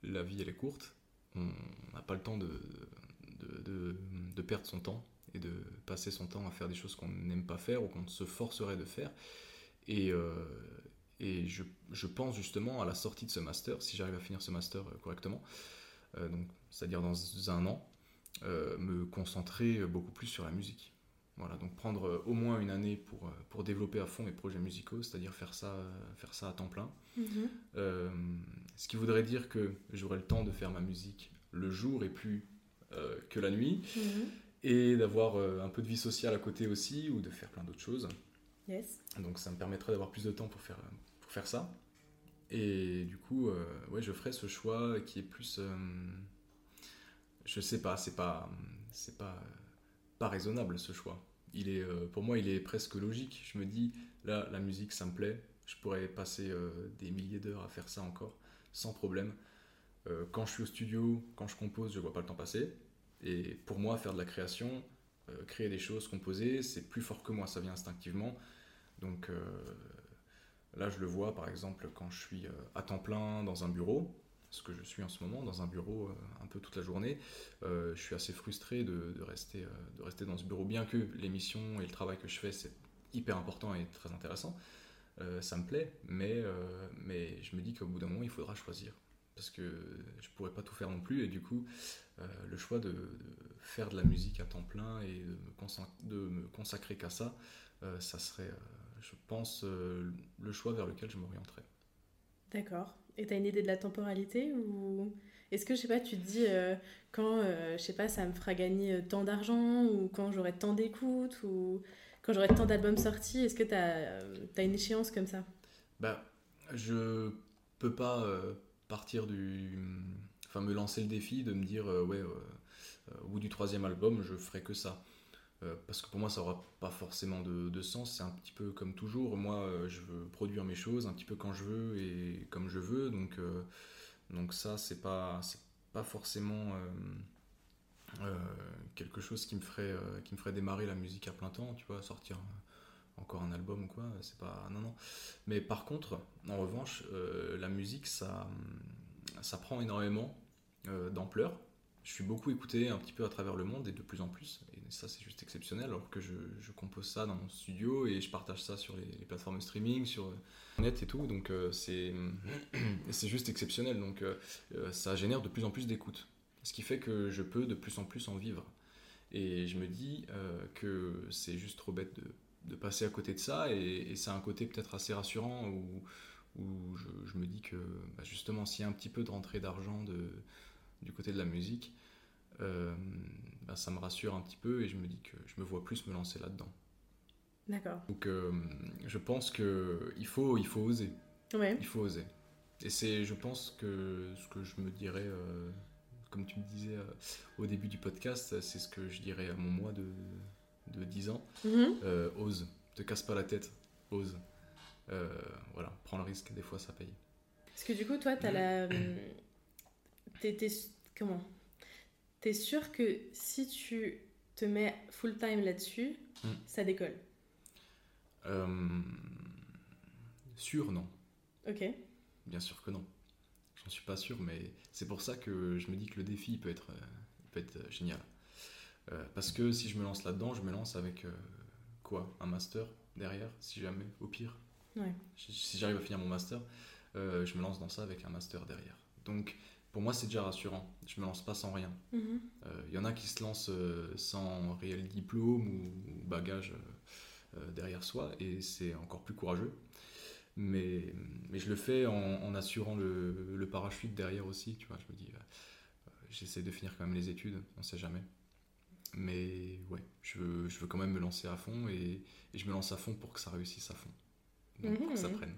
la vie elle est courte, on n'a pas le temps de de, de, perdre son temps et de passer son temps à faire des choses qu'on n'aime pas faire ou qu'on se forcerait de faire. Et, et je, je, pense justement à la sortie de ce master, si j'arrive à finir ce master euh, correctement, euh, donc c'est-à-dire dans un an, euh, me concentrer beaucoup plus sur la musique. Voilà, donc prendre au moins une année pour, pour développer à fond mes projets musicaux, c'est-à-dire faire ça, faire ça à temps plein. Mhm. ce qui voudrait dire que j'aurai le temps de faire ma musique le jour et plus que la nuit, mhm. et d'avoir un peu de vie sociale à côté aussi, ou de faire plein d'autres choses. Yes. Donc ça me permettrait d'avoir plus de temps pour faire, faire ça. Et du coup, euh, ouais, je ferai ce choix qui est plus. Euh, je sais pas, c'est pas, c'est pas, pas raisonnable ce choix. Il est, euh, pour moi, il est presque logique. Je me dis, là, la musique, ça me plaît. Je pourrais passer des milliers d'heures à faire ça encore, sans problème. quand je suis au studio, quand je compose, je vois pas le temps passer. Et pour moi, faire de la création, créer des choses, composer, c'est plus fort que moi, ça vient instinctivement. Donc, là, je le vois par exemple quand je suis à temps plein dans un bureau, ce que je suis en ce moment, dans un bureau un peu toute la journée. je suis assez frustré de, rester, de dans ce bureau, bien que l'émission et le travail que je fais, c'est hyper important et très intéressant. ça me plaît, mais, je me dis qu'au bout d'un moment, il faudra choisir parce que je pourrais pas tout faire non plus et du coup euh, le choix de, faire de la musique à temps plein et de me, consacrer, qu'à ça, euh, ça serait, euh, je pense, le choix vers lequel je m'orienterais. D'accord. Et tu as une idée de la temporalité ou est-ce que je sais pas, tu te dis quand je sais pas, ça me fera gagner tant d'argent ou quand j'aurai tant d'écoutes ou quand j'aurai tant d'albums sortis, est-ce que tu as, as, une échéance comme ça? Bah, je peux pas partir du. Enfin, me lancer le défi de me dire, euh, ouais, euh, euh, au bout du troisième album, je ferai que ça. Parce que pour moi, ça aura pas forcément de, sens. C'est un petit peu comme toujours. Moi, je veux produire mes choses un petit peu quand je veux et comme je veux. Donc, donc ça, c'est pas, pas forcément quelque chose qui me ferait, qui me ferait démarrer la musique à plein temps. Tu vois, sortir encore un album ou quoi, c'est pas. Non, non. Mais par contre, en revanche, euh, la musique, ça, ça prend énormément euh, d'ampleur. Je suis beaucoup écouté un petit peu à travers le monde et de plus en plus. Et ça, c'est juste exceptionnel, alors que je, compose ça dans mon studio et je partage ça sur les, plateformes streaming, sur net et tout. Donc, euh, c'est juste exceptionnel. Donc, ça génère de plus en plus d'écoute. Ce qui fait que je peux de plus en plus en vivre. Et je me dis que c'est juste trop bête de passer à côté de ça et, c'est un côté peut-être assez rassurant où, où je, me dis que bah, justement s'il y a un petit peu de rentrée d'argent du côté de la musique, euh, bah, ça me rassure un petit peu et je me dis que je me vois plus me lancer là-dedans. D'accord. Donc euh, je pense qu'il faut, il faut oser. Ouais. Il faut oser. Et c'est, je pense que ce que je me dirais, euh, comme tu me disais au début du podcast, c'est ce que je dirais à mon moi de, de 10 ans, mhm. ose, te casse pas la tête, ose. Voilà, prends le risque, des fois ça paye. Parce que du coup, toi, t'as la. Euh, t'es, comment? T'es sûr que si tu te mets full time là-dessus, hmm. ça décolle? Sûr, non. Ok. Bien sûr que non. J'en suis pas sûr, mais c'est pour ça que je me dis que le défi peut être, peut être génial. Euh, parce que si je me lance là-dedans, je me lance avec euh, quoi? Un master derrière, si jamais, au pire? Si, j'arrive à finir mon master, euh, je me lance dans ça avec un master derrière. Donc, pour moi, c'est déjà rassurant. Je me lance pas sans rien. Il mm-hmm. y en a qui se lancent sans réel diplôme ou, bagage derrière soi, et c'est encore plus courageux. Mais, mais je le fais en, assurant le, le, parachute derrière aussi. Tu vois, je me dis, j'essaie de finir quand même les études, on sait jamais. Mais ouais, je veux, je veux quand même me lancer à fond et, je me lance à fond pour que ça réussisse à fond. Donc pour que ça mhm. prenne.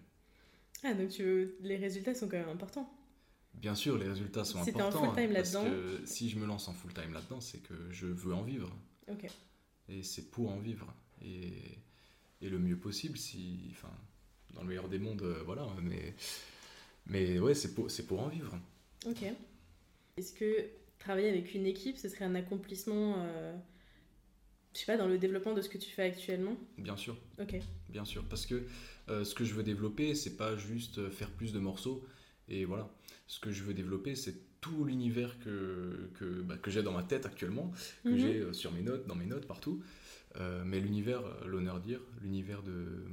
Ah, donc tu les résultats sont quand même importants. Bien sûr, les résultats sont si importants. Si en full time là-dedans. si je me lance en full time là-dedans, c'est que je veux en vivre. Ok. Et c'est pour en vivre. Et, et, le mieux possible, si, enfin, dans le meilleur des mondes, euh, voilà. Mais, mais ouais, c'est pour, pour en vivre. Ok. Est-ce que travailler avec une équipe, ce serait un accomplissement, euh, je sais pas, dans le développement de ce que tu fais actuellement? Bien sûr. Ok. Bien sûr, parce que euh, ce que je veux développer, c'est pas juste faire plus de morceaux et voilà. Ce que je veux développer, c'est tout l'univers que, que, bah, que j'ai dans ma tête actuellement, que mhm. j'ai euh, sur mes notes, dans mes notes, partout. mais l'univers, l'honneur dire, l'univers de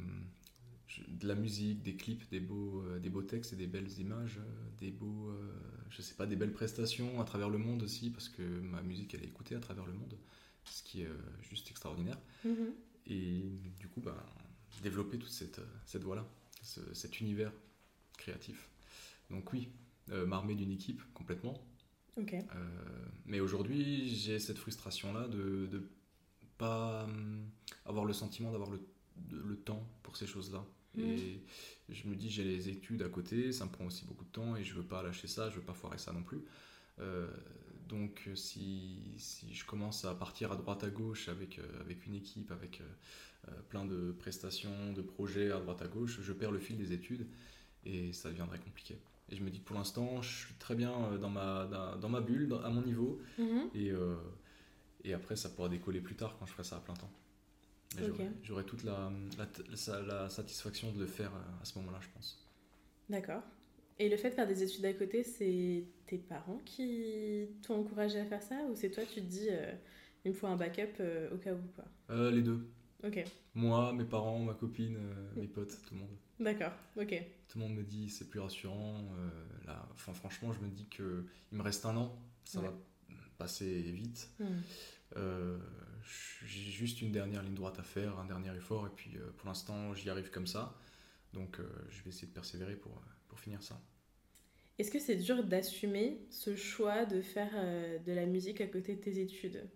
de la musique, des clips, des beaux, euh, des beaux textes et des belles images, euh, des beaux, euh, je sais pas, des belles prestations à travers le monde aussi, parce que ma musique elle est écoutée à travers le monde, ce qui est juste extraordinaire. Mm-hmm. Et du coup, bah, développer toute cette, cette voie-là, cet univers créatif. Donc oui, m'armer d'une équipe complètement. mais aujourd'hui, j'ai cette frustration-là de ne pas hum, avoir le sentiment d'avoir le, le temps pour ces choses-là. Mm. Et je me dis, j'ai les études à côté, ça me prend aussi beaucoup de temps et je veux pas lâcher ça, je veux pas foirer ça non plus. Euh, donc si, si, je commence à partir à droite à gauche avec, euh, avec une équipe, avec euh, plein de prestations, de projets à droite à gauche, je perds le fil des études et ça deviendrait compliqué. Et je me dis que pour l'instant, je suis très bien dans ma, dans, ma bulle, à mon niveau, mm-hmm. et, et après ça pourra décoller plus tard quand je ferai ça à plein temps. J'aurais toute la, la, la- la satisfaction de le faire euh, à ce moment-là, je pense. D'accord. Et le fait de faire des études à côté, c'est tes parents qui t'ont encouragé à faire ça ou c'est toi tu te dis euh, il me faut un backup euh, au cas où quoi? Euh, les deux. Ok, Moi, mes parents, ma copine, euh, mes potes, tout le monde. D'accord, ok. Tout le monde me dit c'est plus rassurant. euh, là, enfin, franchement, je me dis que il me reste un an, ça Ouais. va passer vite. Hmm. Euh, J'ai juste une dernière ligne droite à faire, un dernier effort, et puis euh, pour l'instant, j'y arrive comme ça. Donc, je vais essayer de persévérer pour, pour finir ça. Est-ce que c'est dur d'assumer ce choix de faire de la musique à côté de tes études?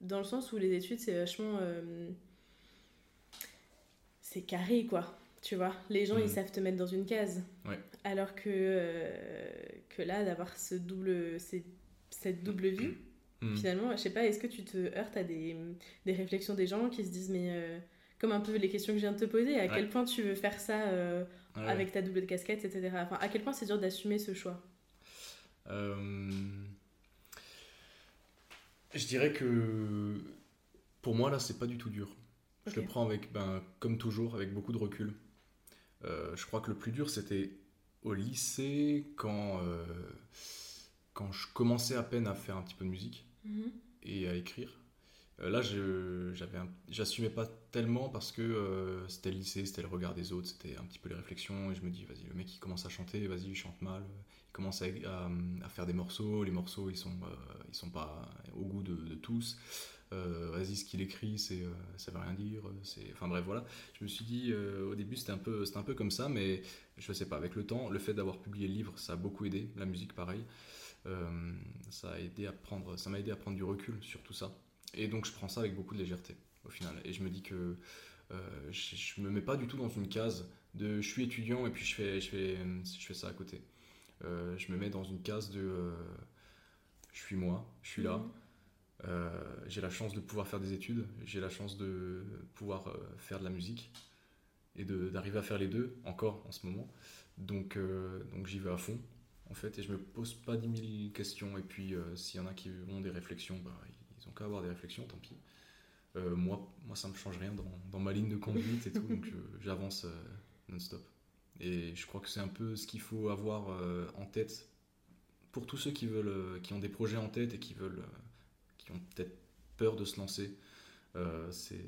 Dans le sens où les études, c'est vachement. c'est carré, quoi. Tu vois Les gens, ils savent te mettre dans une case. Ouais. Alors que, euh, que là, d'avoir ce double, ces- cette double vie, Hmm. finalement, je sais pas, est-ce que tu te heurtes à des, des réflexions des gens qui se disent, mais. euh, comme un peu les questions que je viens de te poser, à Ouais. quel point tu veux faire ça euh, Ouais. avec ta double casquette, etc. Enfin, à quel point c'est dur d'assumer ce choix? Je dirais que pour moi, là, c'est pas du tout dur. Je le prends avec, ben, comme toujours, avec beaucoup de recul. Euh, je crois que le plus dur, c'était au lycée, quand, euh, quand je commençais à peine à faire un petit peu de musique Mhm. et à écrire. Euh, là, j'assumais pas tellement parce que euh, c'était le lycée, c'était le regard des autres, c'était un petit peu les réflexions. Et je me dis, vas-y, le mec il commence à chanter, vas-y, il chante mal. Il commence à, à- à faire des morceaux. Les morceaux, ils sont, euh, ils sont pas au goût de, de tous. Euh, vas-y, ce qu'il écrit, c'est, euh, ça veut rien dire. C'est, enfin bref, voilà. Je me suis dit, euh, au début, c'était un peu, un peu comme ça, mais je sais pas. Avec le temps, le fait d'avoir publié le livre, ça a beaucoup aidé. La musique, pareil. Euh, ça a aidé à prendre, ça m'a aidé à prendre du recul sur tout ça. Et donc je prends ça avec beaucoup de légèreté au final. Et je me dis que euh, je, je me mets pas du tout dans une case de je suis étudiant et puis je fais, je fais, je fais ça à côté. Euh, je me mets dans une case de euh, je suis moi, je suis là. Euh, j'ai la chance de pouvoir faire des études, j'ai la chance de pouvoir euh, faire de la musique et d'arriver à faire les deux encore en ce moment. Donc, euh, donc j'y vais à fond en fait et je me pose pas 10 000 questions. Et puis s'il y en a qui ont des réflexions, bah, ils ont qu'à avoir des réflexions, tant pis. Moi, moi, ça me change rien dans, ma ligne de conduite et tout, donc j'avance non-stop. Et je crois que c'est un peu ce qu'il faut avoir en tête pour tous ceux qui veulent, qui ont des projets en tête et qui veulent, qui ont peut-être peur de se lancer. Euh, c'est,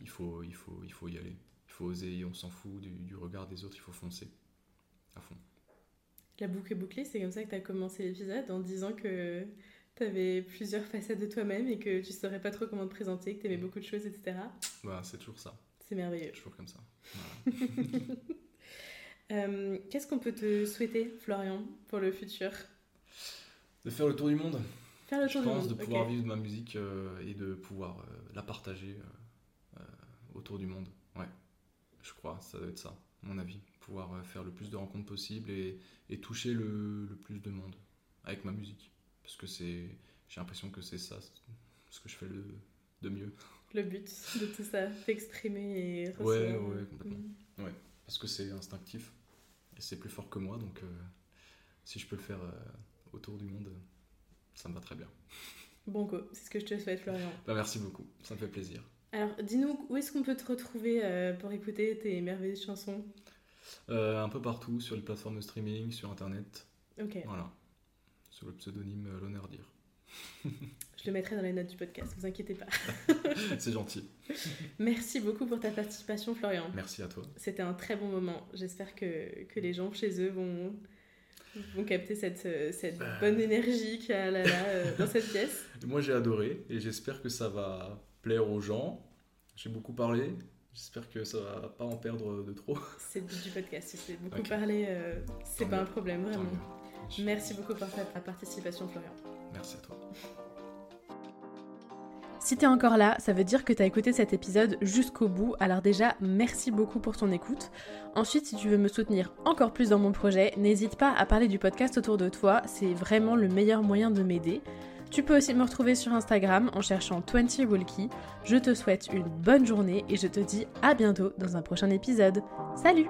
il faut, il faut, il faut y aller. Il faut oser. On s'en fout du, du regard des autres. Il faut foncer à fond. La boucle est bouclée, c'est comme ça que tu as commencé l'épisode en disant que tu avais plusieurs facettes de toi-même et que tu saurais pas trop comment te présenter, que tu aimais beaucoup de choses, etc. Voilà, c'est toujours ça. C'est merveilleux. Toujours comme ça. Voilà. Euh, Qu'est-ce qu'on peut te souhaiter, Florian, pour le futur? De faire le tour du monde? Faire le Je du pense monde. de pouvoir vivre de ma musique euh, et de pouvoir euh, la partager euh, autour du monde. Ouais, je crois, ça doit être ça, mon avis. Pouvoir faire le plus de rencontres possible et, et toucher le, le plus de monde avec ma musique. Parce que c'est, j'ai l'impression que c'est ça ce que je fais le, de mieux. Le but de tout ça, t'exprimer et Ouais, recevoir. ouais, complètement. Mhm. Parce que c'est instinctif et c'est plus fort que moi. Donc euh, si je peux le faire euh, autour du monde, ça me va très bien. Bon go, c'est ce que je te souhaite, Florian. Bah, merci beaucoup, ça me fait plaisir. Alors, dis-nous, où est-ce qu'on peut te retrouver euh, pour écouter tes merveilleuses chansons? Euh, un peu partout, sur les plateformes de streaming, sur internet. Ok, Voilà. Sous le pseudonyme euh, L'Honneur-Dire. je le mettrai dans les notes du podcast, vous inquiétez pas. C'est gentil. Merci beaucoup pour ta participation, Florian. Merci à toi. C'était un très bon moment. J'espère que, que les gens chez eux vont, vont capter cette, euh, cette bonne énergie qu'il y a là, là, euh, dans cette pièce. Moi j'ai adoré et j'espère que ça va plaire aux gens. J'ai beaucoup parlé. J'espère que ça va pas en perdre de trop. C'est du podcast, sais. Beaucoup Ok. parler, euh, c'est pas mieux. un problème, vraiment. Merci beaucoup pour ta participation, Florian. Merci à toi. Si t'es encore là, ça veut dire que t'as écouté cet épisode jusqu'au bout. Alors déjà, merci beaucoup pour ton écoute. Ensuite, si tu veux me soutenir encore plus dans mon projet, n'hésite pas à parler du podcast autour de toi. C'est vraiment le meilleur moyen de m'aider. Tu peux aussi me retrouver sur Instagram en cherchant 20 Walkie. Je te souhaite une bonne journée et je te dis à bientôt dans un prochain épisode. Salut